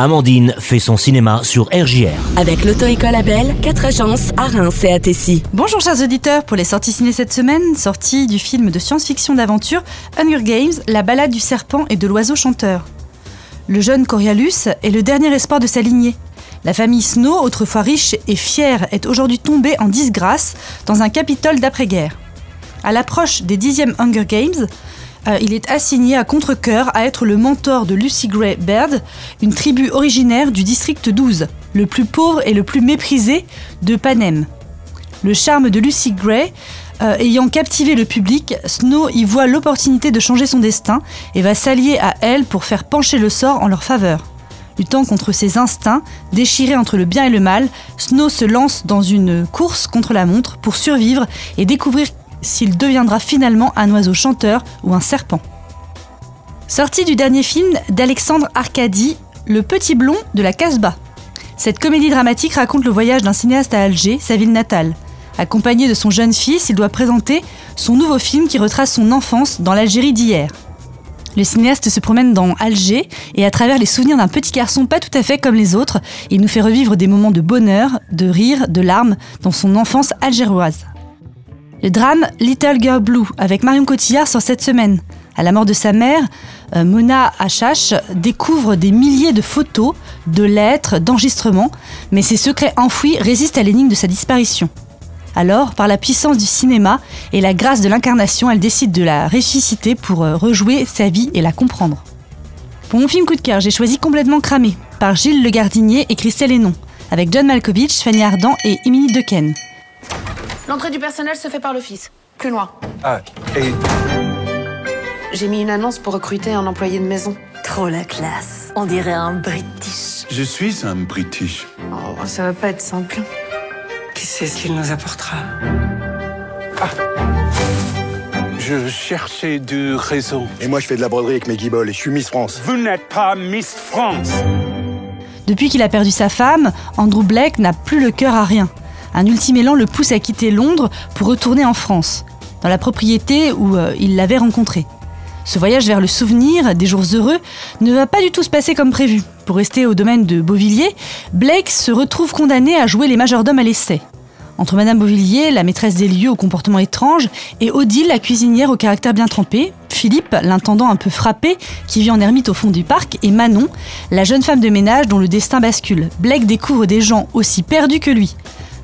Amandine fait son cinéma sur RJR. Avec l'auto-école Abel, 4 agences à Reims et à Tessy. Bonjour chers auditeurs, pour les sorties ciné cette semaine, sortie du film de science-fiction d'aventure Hunger Games, La balade du serpent et de l'oiseau chanteur. Le jeune Corialus est le dernier espoir de sa lignée. La famille Snow, autrefois riche et fière, est aujourd'hui tombée en disgrâce dans un capitole d'après-guerre. À l'approche des 10e Hunger Games, euh, il est assigné à contre-coeur à être le mentor de Lucy Gray Baird, une tribu originaire du district 12, le plus pauvre et le plus méprisé de Panem. Le charme de Lucy Gray euh, ayant captivé le public, Snow y voit l'opportunité de changer son destin et va s'allier à elle pour faire pencher le sort en leur faveur. Luttant contre ses instincts, déchiré entre le bien et le mal, Snow se lance dans une course contre la montre pour survivre et découvrir s'il deviendra finalement un oiseau chanteur ou un serpent. Sortie du dernier film d'Alexandre Arcadi, Le petit blond de la Casbah. Cette comédie dramatique raconte le voyage d'un cinéaste à Alger, sa ville natale. Accompagné de son jeune fils, il doit présenter son nouveau film qui retrace son enfance dans l'Algérie d'hier. Le cinéaste se promène dans Alger et à travers les souvenirs d'un petit garçon pas tout à fait comme les autres, il nous fait revivre des moments de bonheur, de rire, de larmes dans son enfance algéroise. Le drame Little Girl Blue avec Marion Cotillard sort cette semaine. À la mort de sa mère, euh, Mona Achache découvre des milliers de photos, de lettres, d'enregistrements, mais ses secrets enfouis résistent à l'énigme de sa disparition. Alors, par la puissance du cinéma et la grâce de l'incarnation, elle décide de la ressusciter pour euh, rejouer sa vie et la comprendre. Pour mon film coup de cœur, j'ai choisi Complètement cramé par Gilles Le Gardinier et Christelle Hénon, avec John Malkovich, Fanny Ardant et Émilie Dequesne. L'entrée du personnel se fait par l'office. Plus loin. Ah, et J'ai mis une annonce pour recruter un employé de maison. Trop la classe. On dirait un British. je suis un British. Oh, ça va pas être simple. Qui sait ce qu'il nous apportera Je cherchais du réseau. Et moi, je fais de la broderie avec mes guibolles et je suis Miss France. Vous n'êtes pas Miss France. Depuis qu'il a perdu sa femme, Andrew Blake n'a plus le cœur à rien. Un ultime élan le pousse à quitter Londres pour retourner en France, dans la propriété où euh, il l'avait rencontrée. Ce voyage vers le souvenir des jours heureux ne va pas du tout se passer comme prévu. Pour rester au domaine de Beauvilliers, Blake se retrouve condamné à jouer les majordomes à l'essai. Entre Madame Beauvilliers, la maîtresse des lieux au comportement étrange, et Odile, la cuisinière au caractère bien trempé, Philippe, l'intendant un peu frappé, qui vit en ermite au fond du parc, et Manon, la jeune femme de ménage dont le destin bascule. Blake découvre des gens aussi perdus que lui.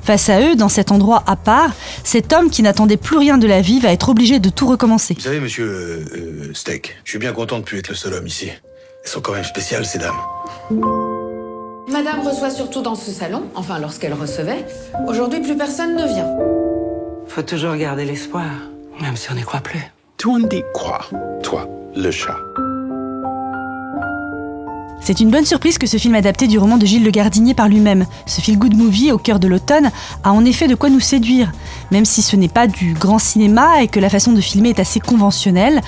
Face à eux, dans cet endroit à part, cet homme qui n'attendait plus rien de la vie va être obligé de tout recommencer. Vous savez, monsieur euh, euh, Steak, je suis bien content de plus être le seul homme ici. Elles sont quand même spéciales, ces dames. Madame reçoit surtout dans ce salon, enfin lorsqu'elle recevait. Aujourd'hui, plus personne ne vient. Faut toujours garder l'espoir, même si on n'y croit plus. Tout on dit quoi Toi, le chat? C'est une bonne surprise que ce film adapté du roman de Gilles Le Gardinier par lui-même. Ce feel-good movie au cœur de l'automne a en effet de quoi nous séduire. Même si ce n'est pas du grand cinéma et que la façon de filmer est assez conventionnelle,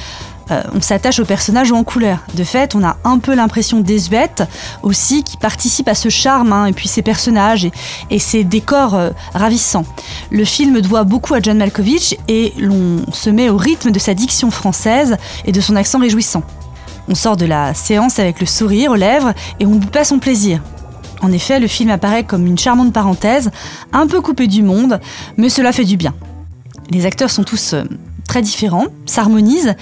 euh, on s'attache aux personnages en couleur. De fait, on a un peu l'impression désuète aussi qui participe à ce charme hein, et puis ces personnages et, et ces décors euh, ravissants. Le film doit beaucoup à John Malkovich et l'on se met au rythme de sa diction française et de son accent réjouissant. On sort de la séance avec le sourire aux lèvres et on ne bout pas son plaisir. En effet, le film apparaît comme une charmante parenthèse, un peu coupée du monde, mais cela fait du bien. Les acteurs sont tous euh, très différents, s'harmonisent,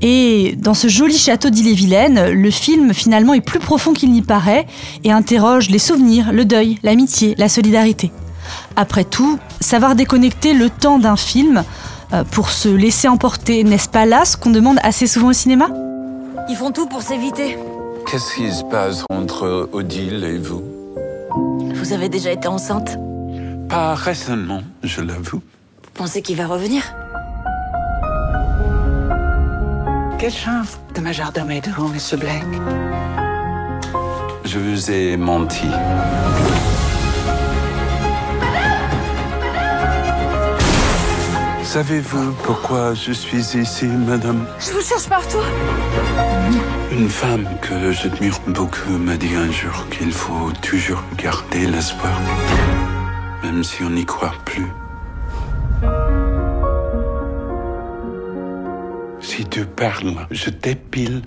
et dans ce joli château d'Ille-et-Vilaine, le film finalement est plus profond qu'il n'y paraît et interroge les souvenirs, le deuil, l'amitié, la solidarité. Après tout, savoir déconnecter le temps d'un film euh, pour se laisser emporter, n'est-ce pas là ce qu'on demande assez souvent au cinéma? Ils font tout pour s'éviter. Qu'est-ce qui se passe entre Odile et vous? Vous avez déjà été enceinte Pas récemment, je l'avoue. Vous pensez qu'il va revenir? Quelle chance de majordome et de vous, monsieur Blake. Je vous ai menti. Savez-vous pourquoi je suis ici, madame? Je vous cherche partout. Une femme que j'admire beaucoup m'a dit un jour qu'il faut toujours garder l'espoir, même si on n'y croit plus. Si tu parles, je t'épile.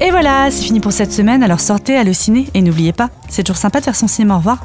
Et voilà, c'est fini pour cette semaine, alors sortez, allez au ciné et n'oubliez pas, c'est toujours sympa de faire son cinéma, au revoir.